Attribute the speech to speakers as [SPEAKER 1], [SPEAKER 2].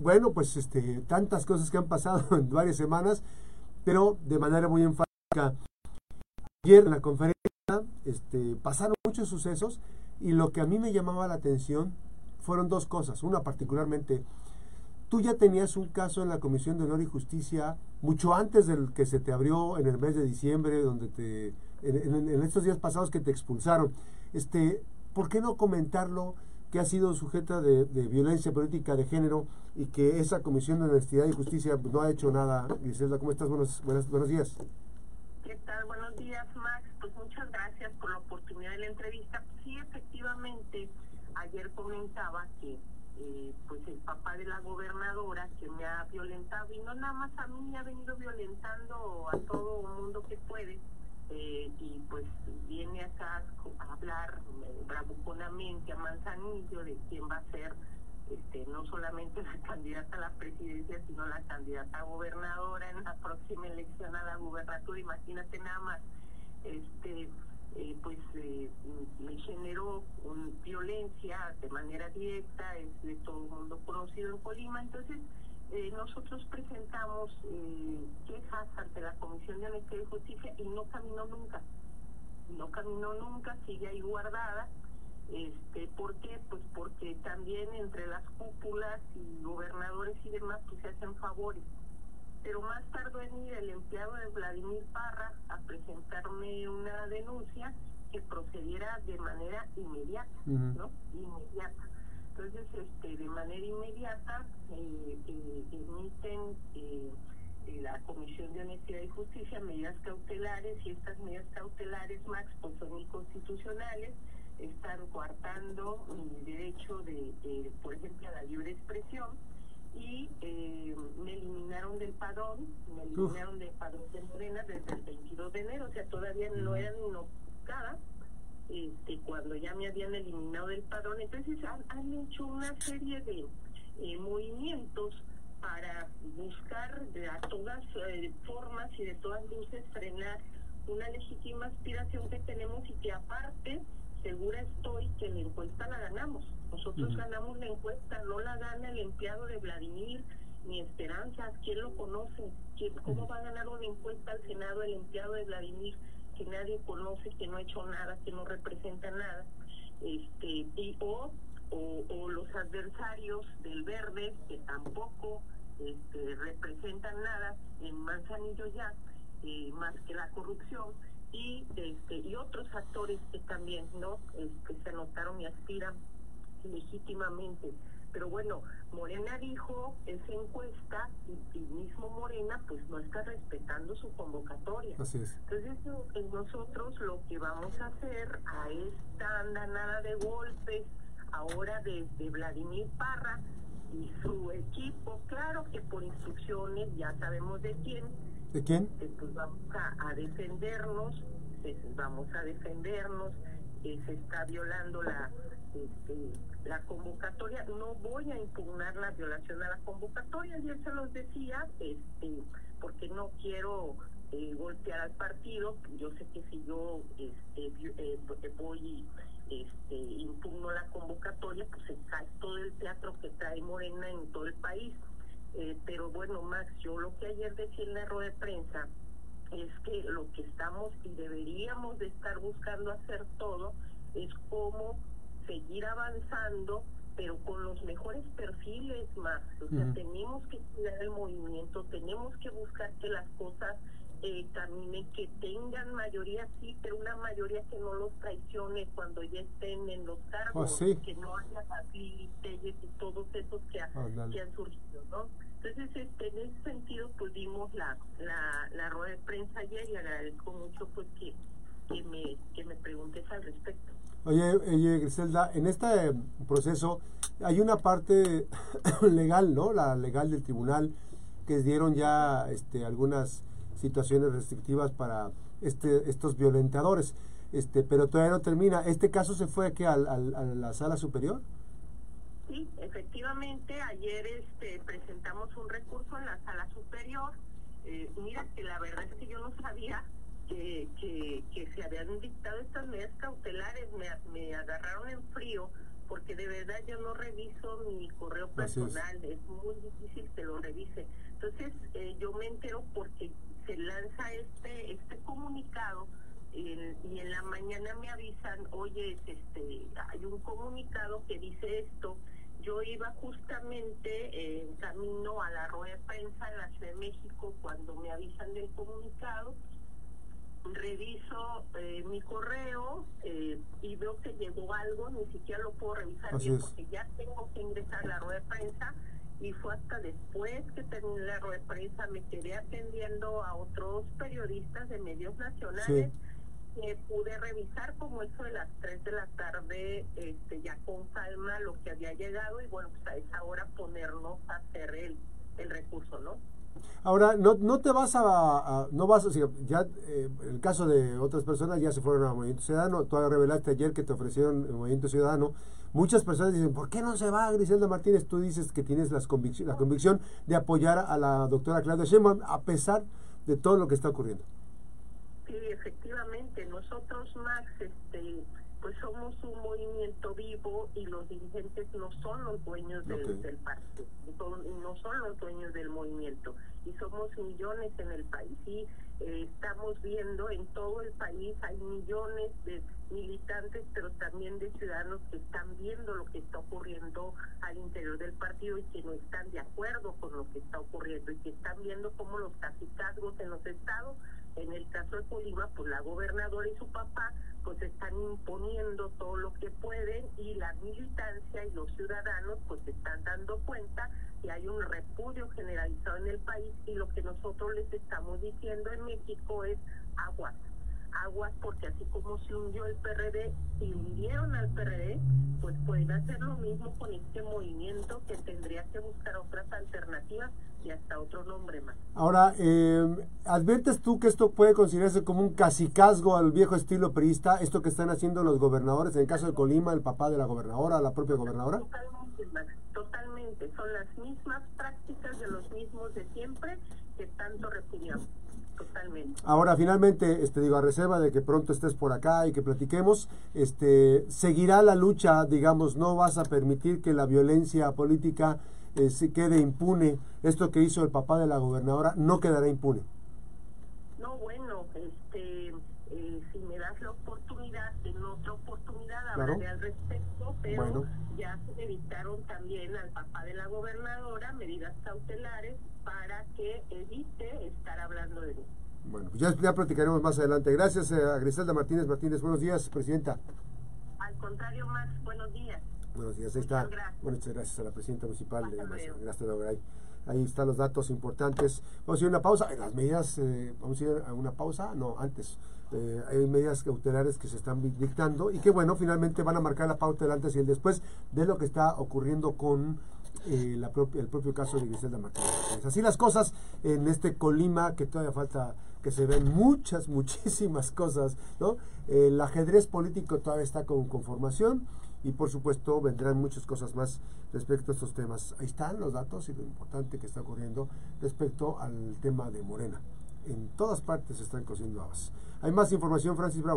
[SPEAKER 1] Bueno, pues este, tantas cosas que han pasado en varias semanas, pero de manera muy enfática. Ayer en la conferencia este, pasaron muchos sucesos y lo que a mí me llamaba la atención fueron dos cosas. Una particularmente, tú ya tenías un caso en la Comisión de Honor y Justicia mucho antes del que se te abrió en el mes de diciembre, donde te, en, en estos días pasados que te expulsaron. Este, ¿Por qué no comentarlo? Que ha sido sujeta de, violencia política de género y que esa Comisión de Honestidad y Justicia no ha hecho nada. Gisela, ¿cómo estás? Buenos, buenos, buenos días.
[SPEAKER 2] ¿Qué tal? Buenos días, Max. Pues muchas gracias por la oportunidad de la entrevista. Sí, efectivamente, ayer comentaba que eh, pues el papá de la gobernadora que me ha violentado, y no nada más a mí, me ha venido violentando a todo mundo que puede, eh, y pues viene acá a hablar eh, bravuconamente a Manzanillo de quién va a ser este, no solamente la candidata a la presidencia, sino la candidata a gobernadora en la próxima elección a la gubernatura. Imagínate nada más, este, eh, pues me generó un, violencia de manera directa, es de todo el mundo conocido en Colima. Entonces, eh, nosotros presentamos eh, quejas ante la Comisión de Honestidad y Justicia y no caminó nunca. No caminó nunca, sigue ahí guardada. Este, ¿Por qué? Pues porque también entre las cúpulas y gobernadores y demás pues se hacen favores. Pero más tardó en ir el empleado de Vladimir Parra a presentarme una denuncia que procediera de manera inmediata, ¿no? Inmediata. Entonces, este, de manera inmediata eh, eh, emiten eh, la Comisión de Honestidad y Justicia medidas cautelares y estas medidas cautelares, Max, pues son inconstitucionales, están coartando mi derecho de, por ejemplo, a la libre expresión y me eliminaron del padrón, me eliminaron del padrón de Morena desde el 22 de enero, o sea, todavía no eran inoculadas este, cuando ya me habían eliminado del padrón. Entonces han, hecho una serie de eh, movimientos para buscar de a todas eh, formas y de todas luces frenar una legítima aspiración que tenemos y que aparte segura estoy que la encuesta la ganamos. Nosotros ganamos la encuesta, no la gana el empleado de Vladimir ni Esperanza. ¿Quién lo conoce? ¿Cómo va a ganar una encuesta al Senado el empleado de Vladimir? Que nadie conoce, que no ha hecho nada, que no representa nada, este, y, o, los adversarios del verde, que tampoco este, representan nada en Manzanillo ya, eh, más que la corrupción, y, este, y otros actores que también no este, se anotaron y aspiran legítimamente pero bueno, Morena dijo esa encuesta y, mismo Morena pues no está respetando su convocatoria.
[SPEAKER 1] Así es.
[SPEAKER 2] Entonces nosotros lo que vamos a hacer a esta andanada de golpes ahora desde Vladimir Parra y su equipo, claro que por instrucciones ya sabemos de quién.
[SPEAKER 1] ¿De quién?
[SPEAKER 2] Pues vamos a, defendernos, vamos a defendernos, que se está violando la este, la convocatoria, no voy a impugnar la violación a la convocatoria, ayer se los decía, este, porque no quiero eh, golpear al partido, yo sé que si yo este, eh, voy este, impugno la convocatoria, pues se cae todo el teatro que trae Morena en todo el país. Eh, pero bueno, Max, yo lo que ayer decía en la rueda de prensa es que lo que estamos y deberíamos de estar buscando hacer todo es cómo seguir avanzando, pero con los mejores perfiles más. O sea, tenemos que cuidar el movimiento, tenemos que buscar que las cosas eh, caminen, que tengan mayoría, sí, pero una mayoría que no los traicione cuando ya estén en los cargos,
[SPEAKER 1] oh,
[SPEAKER 2] que no haya facilites y todos esos que, que han surgido, ¿no? Entonces, este, en ese sentido, pues dimos la, la, la rueda de prensa ayer y agradezco mucho pues que, que, me, que me preguntes al respecto.
[SPEAKER 1] Oye, oye, Griselda, en este proceso hay una parte legal, ¿no? La legal del tribunal, que dieron ya este, algunas situaciones restrictivas para este, estos violentadores, este, pero todavía no termina. ¿Este caso se fue aquí al, a la sala superior?
[SPEAKER 2] Sí, efectivamente, ayer este, presentamos un recurso en la sala superior. Eh, mira que la verdad es que yo no sabía que, que, que se habían dictado estas medidas cautelares me, me agarraron en frío porque de verdad yo no reviso mi correo personal, es. muy difícil que lo revise. Entonces eh, yo me entero porque se lanza este este comunicado y en la mañana me avisan, oye, este, hay un comunicado que dice esto. Yo iba justamente en camino a la rueda de prensa en la Ciudad de México cuando me avisan del comunicado reviso eh, mi correo eh, y veo que llegó algo, ni siquiera lo puedo revisar bien porque ya tengo que ingresar a la rueda de prensa y fue hasta después que terminé la rueda de prensa, me quedé atendiendo a otros periodistas de medios nacionales. que pude revisar como eso de las 3 de la tarde, este, ya con calma lo que había llegado y bueno, pues a esa hora ponernos a hacer el, el recurso, ¿no?
[SPEAKER 1] Ahora, no, no te vas a, no vas a, ya eh, el caso de otras personas ya se fueron al Movimiento Ciudadano, tú revelaste ayer que te ofrecieron el Movimiento Ciudadano, muchas personas dicen, ¿por qué no se va Griselda Martínez? Tú dices que tienes las convic la convicción de apoyar a la doctora Claudia Sheinbaum a pesar de todo lo que está ocurriendo.
[SPEAKER 2] Sí, efectivamente, nosotros más, este, pues somos un movimiento vivo y los dirigentes no son los dueños del, del partido, no son los dueños del movimiento. Y somos millones en el país y eh, estamos viendo en todo el país hay millones de militantes pero también de ciudadanos que están viendo lo que está ocurriendo al interior del partido y que no están de acuerdo con lo que está ocurriendo y que están viendo cómo los cacicazgos en los estados en el caso de Colima, pues la gobernadora y su papá pues están imponiendo todo lo que pueden y la militancia y los ciudadanos pues están dando cuenta que hay un repudio generalizado en el país y lo que nosotros les estamos diciendo en México es aguas, aguas porque así como se hundió el PRD, si hundieron al PRD, pues pueden hacer lo mismo con este movimiento que tendría que buscar otras alternativas hasta otro nombre más.
[SPEAKER 1] Ahora, eh, ¿adviertes tú que esto puede considerarse como un casicazgo al viejo estilo priista, esto que están haciendo los gobernadores, en el caso de Colima, el papá de la gobernadora, la propia gobernadora?
[SPEAKER 2] Totalmente, totalmente. Son las mismas prácticas de los mismos de siempre que tanto repudiamos. Totalmente.
[SPEAKER 1] Ahora, finalmente, este digo, a reserva de que pronto estés por acá y que platiquemos, este, seguirá la lucha, digamos, no vas a permitir que la violencia política eh, se quede impune. Esto que hizo el papá de la gobernadora no quedará impune.
[SPEAKER 2] No, bueno, este, eh, si me das la oportunidad, en otra oportunidad hablaré al respecto, pero ya se evitaron también al papá de la gobernadora medidas cautelares para que evite estar hablando de mí.
[SPEAKER 1] Bueno, pues ya, ya platicaremos más adelante. Gracias eh, a Griselda Martínez Martínez. Buenos días, Presidenta.
[SPEAKER 2] Al contrario, Max, buenos días.
[SPEAKER 1] Buenos días, ahí está. Muchas gracias a la presidenta municipal de Ahí, ahí están los datos importantes. Vamos a ir a una pausa. Las medidas, eh, vamos a ir a una pausa, no, antes. Eh, hay medidas cautelares que se están dictando y que, bueno, finalmente van a marcar la pauta del antes y el después de lo que está ocurriendo con eh, la propia, el propio caso de Griselda Martínez. Así las cosas en este Colima, que todavía falta que se ven muchas, muchísimas cosas, ¿no? el ajedrez político todavía está con conformación y por supuesto vendrán muchas cosas más respecto a estos temas. Ahí están los datos y lo importante que está ocurriendo respecto al tema de Morena. En todas partes se están cociendo habas. Hay más información, Francis Bravo.